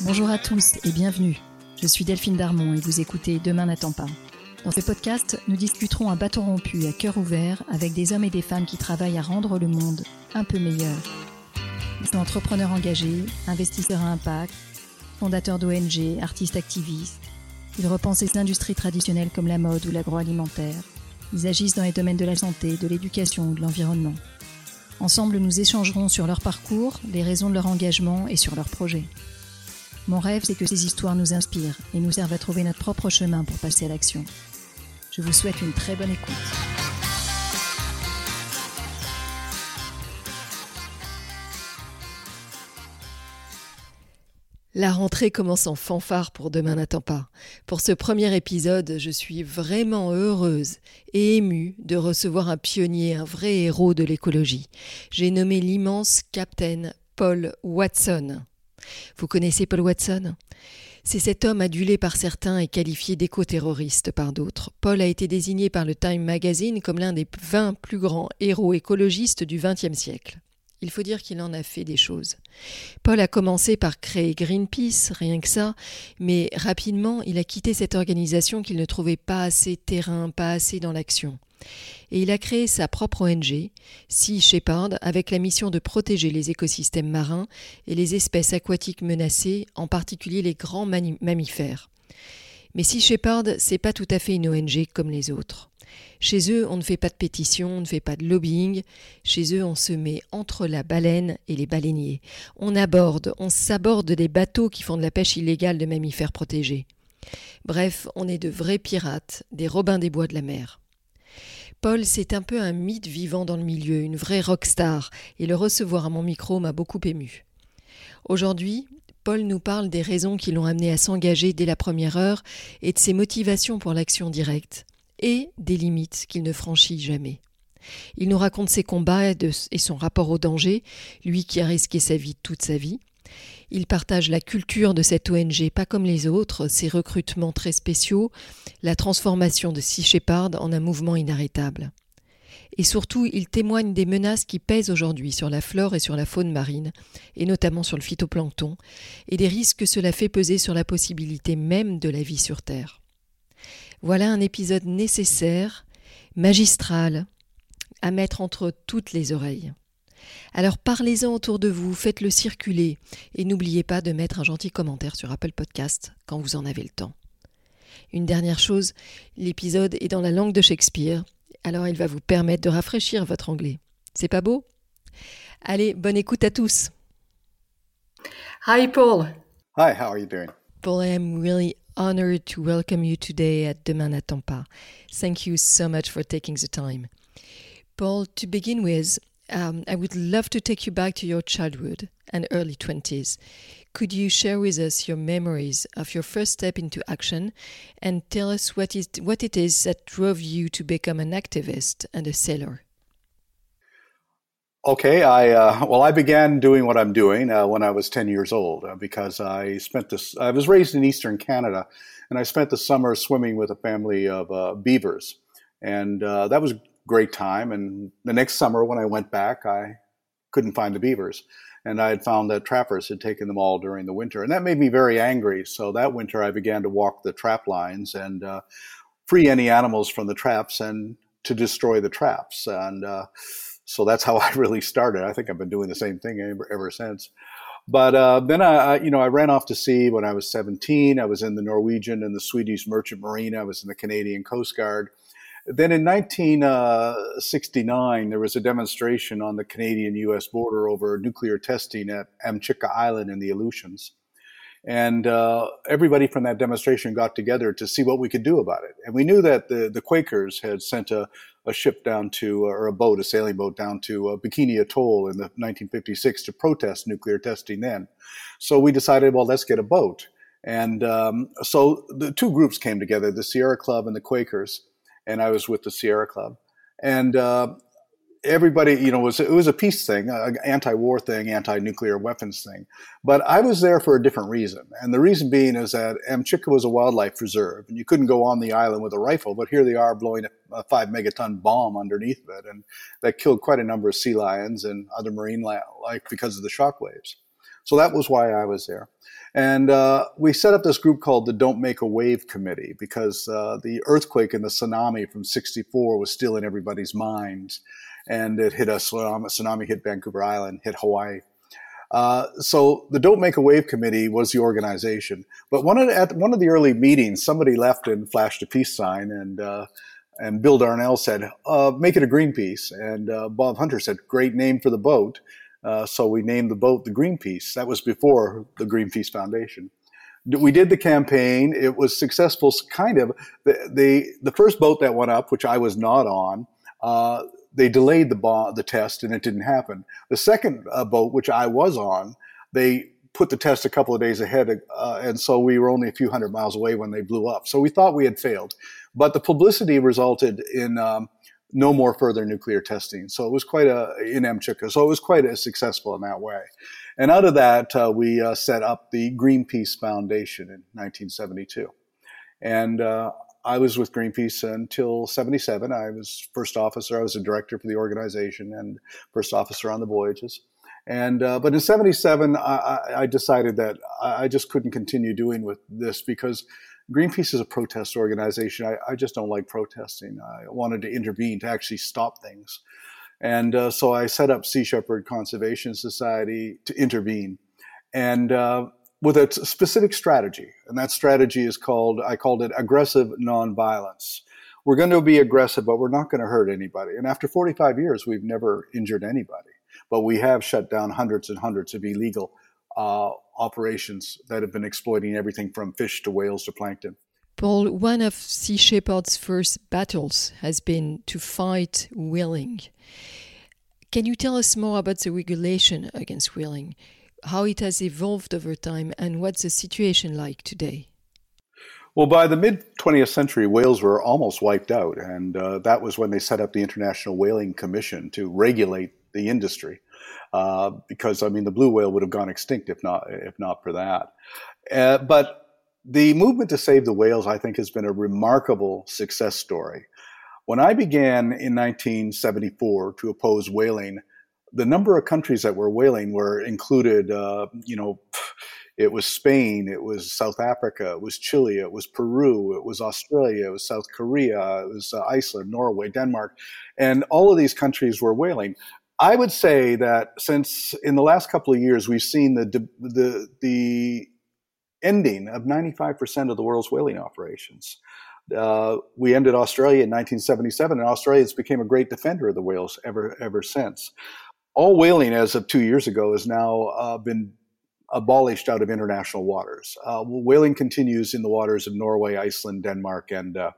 Bonjour à tous et bienvenue. Je suis Delphine Darmon et vous écoutez Demain n'attend pas. Dans ce podcast, nous discuterons à bâton rompu, à cœur ouvert, avec des hommes et des femmes qui travaillent à rendre le monde un peu meilleur. Ils sont entrepreneurs engagés, investisseurs à impact, fondateurs d'ONG, artistes activistes. Ils repensent les industries traditionnelles comme la mode ou l'agroalimentaire. Ils agissent dans les domaines de la santé, de l'éducation ou de l'environnement. Ensemble, nous échangerons sur leur parcours, les raisons de leur engagement et sur leurs projets. Mon rêve, c'est que ces histoires nous inspirent et nous servent à trouver notre propre chemin pour passer à l'action. Je vous souhaite une très bonne écoute. La rentrée commence en fanfare pour Demain n'attend pas. Pour ce premier épisode, je suis vraiment heureuse et émue de recevoir un pionnier, un vrai héros de l'écologie. J'ai nommé l'immense Captain Paul Watson. Vous connaissez Paul Watson? C'est cet homme adulé par certains et qualifié d'éco-terroriste par d'autres. Paul a été désigné par le Time Magazine comme l'un des 20 plus grands héros écologistes du XXe siècle. Il faut dire qu'il en a fait des choses. Paul a commencé par créer Greenpeace, rien que ça, mais rapidement il a quitté cette organisation qu'il ne trouvait pas assez terrain, pas assez dans l'action et il a créé sa propre ONG, Sea Shepherd, avec la mission de protéger les écosystèmes marins et les espèces aquatiques menacées, en particulier les grands mammifères. Mais Sea Shepherd, c'est pas tout à fait une ONG comme les autres. Chez eux, on ne fait pas de pétition, on ne fait pas de lobbying. Chez eux, on se met entre la baleine et les baleiniers. On aborde, on s'aborde des bateaux qui font de la pêche illégale de mammifères protégés. Bref, on est de vrais pirates, des robins des bois de la mer. Paul, c'est un peu un mythe vivant dans le milieu, une vraie rockstar, et le recevoir à mon micro m'a beaucoup ému. Aujourd'hui, Paul nous parle des raisons qui l'ont amené à s'engager dès la première heure et de ses motivations pour l'action directe, et des limites qu'il ne franchit jamais. Il nous raconte ses combats et son rapport au danger, lui qui a risqué sa vie toute sa vie, il partage la culture de cette ONG pas comme les autres, ses recrutements très spéciaux, la transformation de Sea Shepherd en un mouvement inarrêtable. Et surtout, il témoigne des menaces qui pèsent aujourd'hui sur la flore et sur la faune marine, et notamment sur le phytoplancton, et des risques que cela fait peser sur la possibilité même de la vie sur Terre. Voilà un épisode nécessaire, magistral, à mettre entre toutes les oreilles. Alors parlez-en autour de vous, faites-le circuler et n'oubliez pas de mettre un gentil commentaire sur Apple Podcast quand vous en avez le temps. Une dernière chose, l'épisode est dans la langue de Shakespeare, alors il va vous permettre de rafraîchir votre anglais. C'est pas beau? Allez, bonne écoute à tous. Hi Paul. Hi, how are you doing? Paul, I am really honored to welcome you today at Demain n'attend pas. Thank you so much for taking the time. Paul, to begin with, um, I would love to take you back to your childhood and early 20s. Could you share with us your memories of your first step into action and tell us what, is, what it is that drove you to become an activist and a sailor? Okay, I uh, well, I began doing what I'm doing uh, when I was 10 years old uh, because I spent this. I was raised in Eastern Canada, and I spent the summer swimming with a family of uh, beavers, and uh, that was great time. And the next summer, when I went back, I couldn't find the beavers. And I had found that trappers had taken them all during the winter. And that made me very angry. So that winter, I began to walk the trap lines and uh, free any animals from the traps and to destroy the traps. And uh, so that's how I really started. I think I've been doing the same thing ever, ever since. But uh, then I, you know, I ran off to sea when I was 17. I was in the Norwegian and the Swedish Merchant Marine. I was in the Canadian Coast Guard. Then in 1969, there was a demonstration on the Canadian US border over nuclear testing at Amchitka Island in the Aleutians. And uh, everybody from that demonstration got together to see what we could do about it. And we knew that the, the Quakers had sent a, a ship down to, or a boat, a sailing boat down to uh, Bikini Atoll in the 1956 to protest nuclear testing then. So we decided, well, let's get a boat. And um, so the two groups came together, the Sierra Club and the Quakers and I was with the Sierra Club. And uh, everybody, you know, was it was a peace thing, an anti-war thing, anti-nuclear weapons thing. But I was there for a different reason, and the reason being is that Amchitka was a wildlife reserve, and you couldn't go on the island with a rifle. But here they are blowing a, five megaton bomb underneath it, and that killed quite a number of sea lions and other marine life because of the shock waves. So that was why I was there. And uh, we set up this group called the Don't Make a Wave Committee because uh, the earthquake and the tsunami from 64 was still in everybody's minds and it hit us. A tsunami hit Vancouver Island, hit Hawaii. Uh, so the Don't Make a Wave Committee was the organization. But one of the, at one of the early meetings, somebody left and flashed a peace sign, and uh, and Bill Darnell said, uh, "Make it a Greenpeace." And uh, Bob Hunter said, "Great name for the boat." Uh, so we named the boat the Greenpeace. That was before the Greenpeace Foundation. We did the campaign. It was successful, kind of. The, the, the first boat that went up, which I was not on, uh, they delayed the the test and it didn't happen. The second uh, boat, which I was on, they put the test a couple of days ahead, uh, and so we were only a few hundred miles away when they blew up. So we thought we had failed, but the publicity resulted in um, no more further nuclear testing. So it was quite a in Amchitka. So it was quite a successful in that way. And out of that, uh, we uh, set up the Greenpeace Foundation in 1972. And uh, I was with Greenpeace until 77. I was first officer. I was a director for the organization and first officer on the voyages. And uh, but in '77, I, I, decided that I just couldn't continue doing with this because Greenpeace is a protest organization. I, I just don't like protesting. I wanted to intervene to actually stop things, and uh, so I set up Sea Shepherd Conservation Society to intervene. And uh, with a specific strategy. And that strategy is called, I called it aggressive nonviolence. We're going to be aggressive, but we're not going to hurt anybody. And after 45 years, we've never injured anybody. But we have shut down hundreds and hundreds of illegal uh, operations that have been exploiting everything from fish to whales to plankton. Paul, one of Sea Shepherd's first battles has been to fight whaling. Can you tell us more about the regulation against whaling? how it has evolved over time, and what's the situation like today? Well, by the mid 20th century, whales were almost wiped out, and uh, that was when they set up the International Whaling Commission to regulate the industry. Uh, because I mean, the blue whale would have gone extinct if not if not for that. Uh, but the movement to save the whales, I think, has been a remarkable success story. When I began in 1974 to oppose whaling, the number of countries that were whaling were included, uh, you know, it was Spain, it was South Africa, it was Chile, it was Peru, it was Australia, it was South Korea, it was uh, Iceland, Norway, Denmark, and all of these countries were whaling. I would say that since in the last couple of years we've seen the the the ending of 95% of the world's whaling operations. Uh, we ended Australia in 1977, and Australia has become a great defender of the whales ever ever since all whaling as of two years ago has now uh, been abolished out of international waters. Uh, whaling continues in the waters of Norway, Iceland, Denmark, and uh,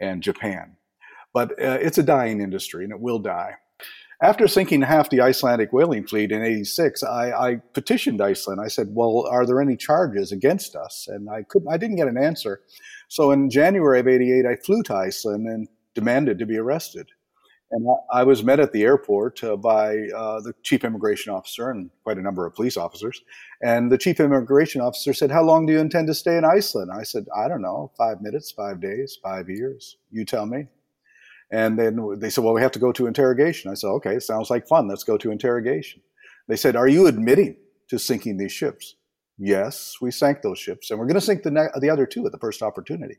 and Japan, but uh, it's a dying industry and it will die. After sinking half the Icelandic whaling fleet in '86, I, I, petitioned Iceland. I said, "Well, are there any charges against us?" And I couldn't. I didn't get an answer. So in January of '88, I flew to Iceland and demanded to be arrested. And I was met at the airport uh, by uh, the chief immigration officer and quite a number of police officers. And the chief immigration officer said, How long do you intend to stay in Iceland? I said, I don't know, five minutes, five days, five years. You tell me. And then they said, Well, we have to go to interrogation. I said, Okay, it sounds like fun. Let's go to interrogation. They said, Are you admitting to sinking these ships? Yes, we sank those ships, and we're going to sink the, ne- the other two at the first opportunity.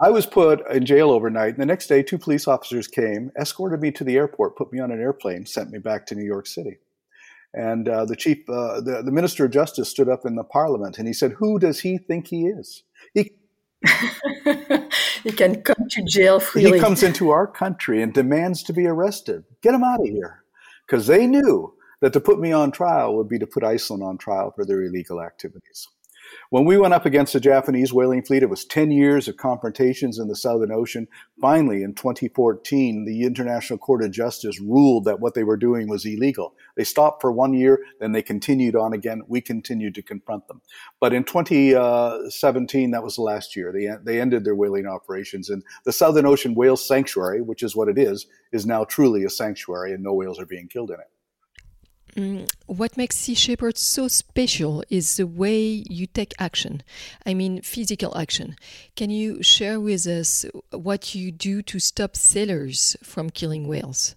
I was put in jail overnight. And the next day, two police officers came, escorted me to the airport, put me on an airplane, sent me back to New York City. And uh, the chief, uh, the, the minister of justice stood up in the parliament and he said, Who does he think he is? He, he can come to jail freely. He comes into our country and demands to be arrested. Get him out of here. Because they knew that to put me on trial would be to put Iceland on trial for their illegal activities. When we went up against the Japanese whaling fleet, it was 10 years of confrontations in the Southern Ocean. Finally, in 2014, the International Court of Justice ruled that what they were doing was illegal. They stopped for one year, then they continued on again. We continued to confront them. But in 2017, that was the last year, they, they ended their whaling operations. And the Southern Ocean Whale Sanctuary, which is what it is, is now truly a sanctuary and no whales are being killed in it. Mm, what makes Sea Shepherd so special is the way you take action. I mean, physical action. Can you share with us what you do to stop sailors from killing whales?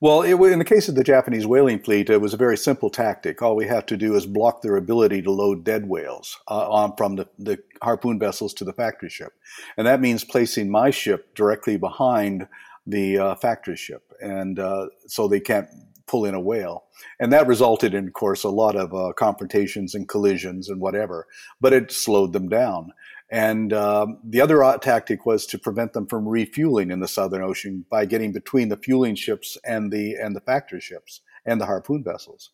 Well, it, in the case of the Japanese whaling fleet, it was a very simple tactic. All we have to do is block their ability to load dead whales uh, on from the, the harpoon vessels to the factory ship, and that means placing my ship directly behind the uh, factory ship, and uh, so they can't pull in a whale. And that resulted in, of course, a lot of uh, confrontations and collisions and whatever, but it slowed them down. And um, the other tactic was to prevent them from refueling in the Southern Ocean by getting between the fueling ships and the and the factory ships and the harpoon vessels.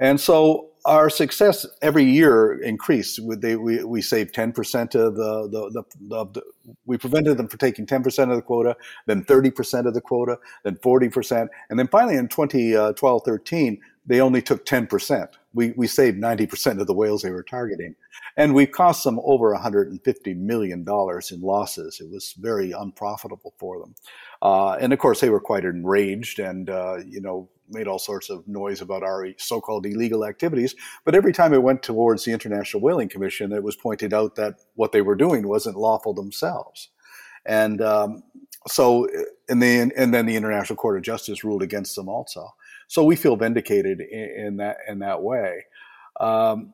And so our success every year increased. They, we, we saved 10% of the, the, the, the, we prevented them from taking 10% of the quota, then 30% of the quota, then 40%. And then finally in 2012, 13, they only took 10%. We, we saved 90% of the whales they were targeting. And we cost them over $150 million in losses. It was very unprofitable for them. Uh, and of course, they were quite enraged and, uh, you know, made all sorts of noise about our so-called illegal activities. But every time it went towards the International Whaling Commission, it was pointed out that what they were doing wasn't lawful themselves. And um, so, and then and then the International Court of Justice ruled against them also. So we feel vindicated in, in that in that way. Um,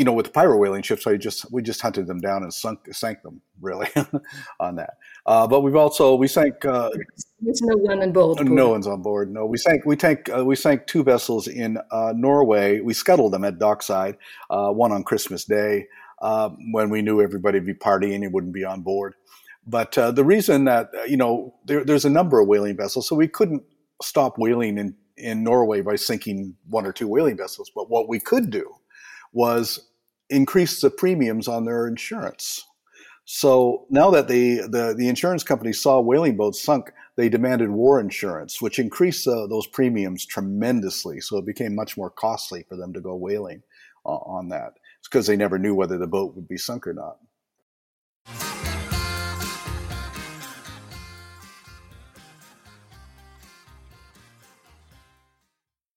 you know, with the pirate whaling ships, I just we just hunted them down and sunk sank them really on that. Uh, but we've also we sank. Uh, There's no one on board. No one's on board. No, we sank. We sank. Uh, we sank two vessels in uh, Norway. We scuttled them at dockside. Uh, one on Christmas Day uh, when we knew everybody would be partying and wouldn't be on board. But the reason that you know there, there's a number of whaling vessels, so we couldn't stop whaling in in Norway by sinking one or two whaling vessels. But what we could do was increase the premiums on their insurance. So now that the, the, the insurance companies saw whaling boats sunk, they demanded war insurance, which increased uh, those premiums tremendously. So it became much more costly for them to go whaling uh, on that. It's because they never knew whether the boat would be sunk or not.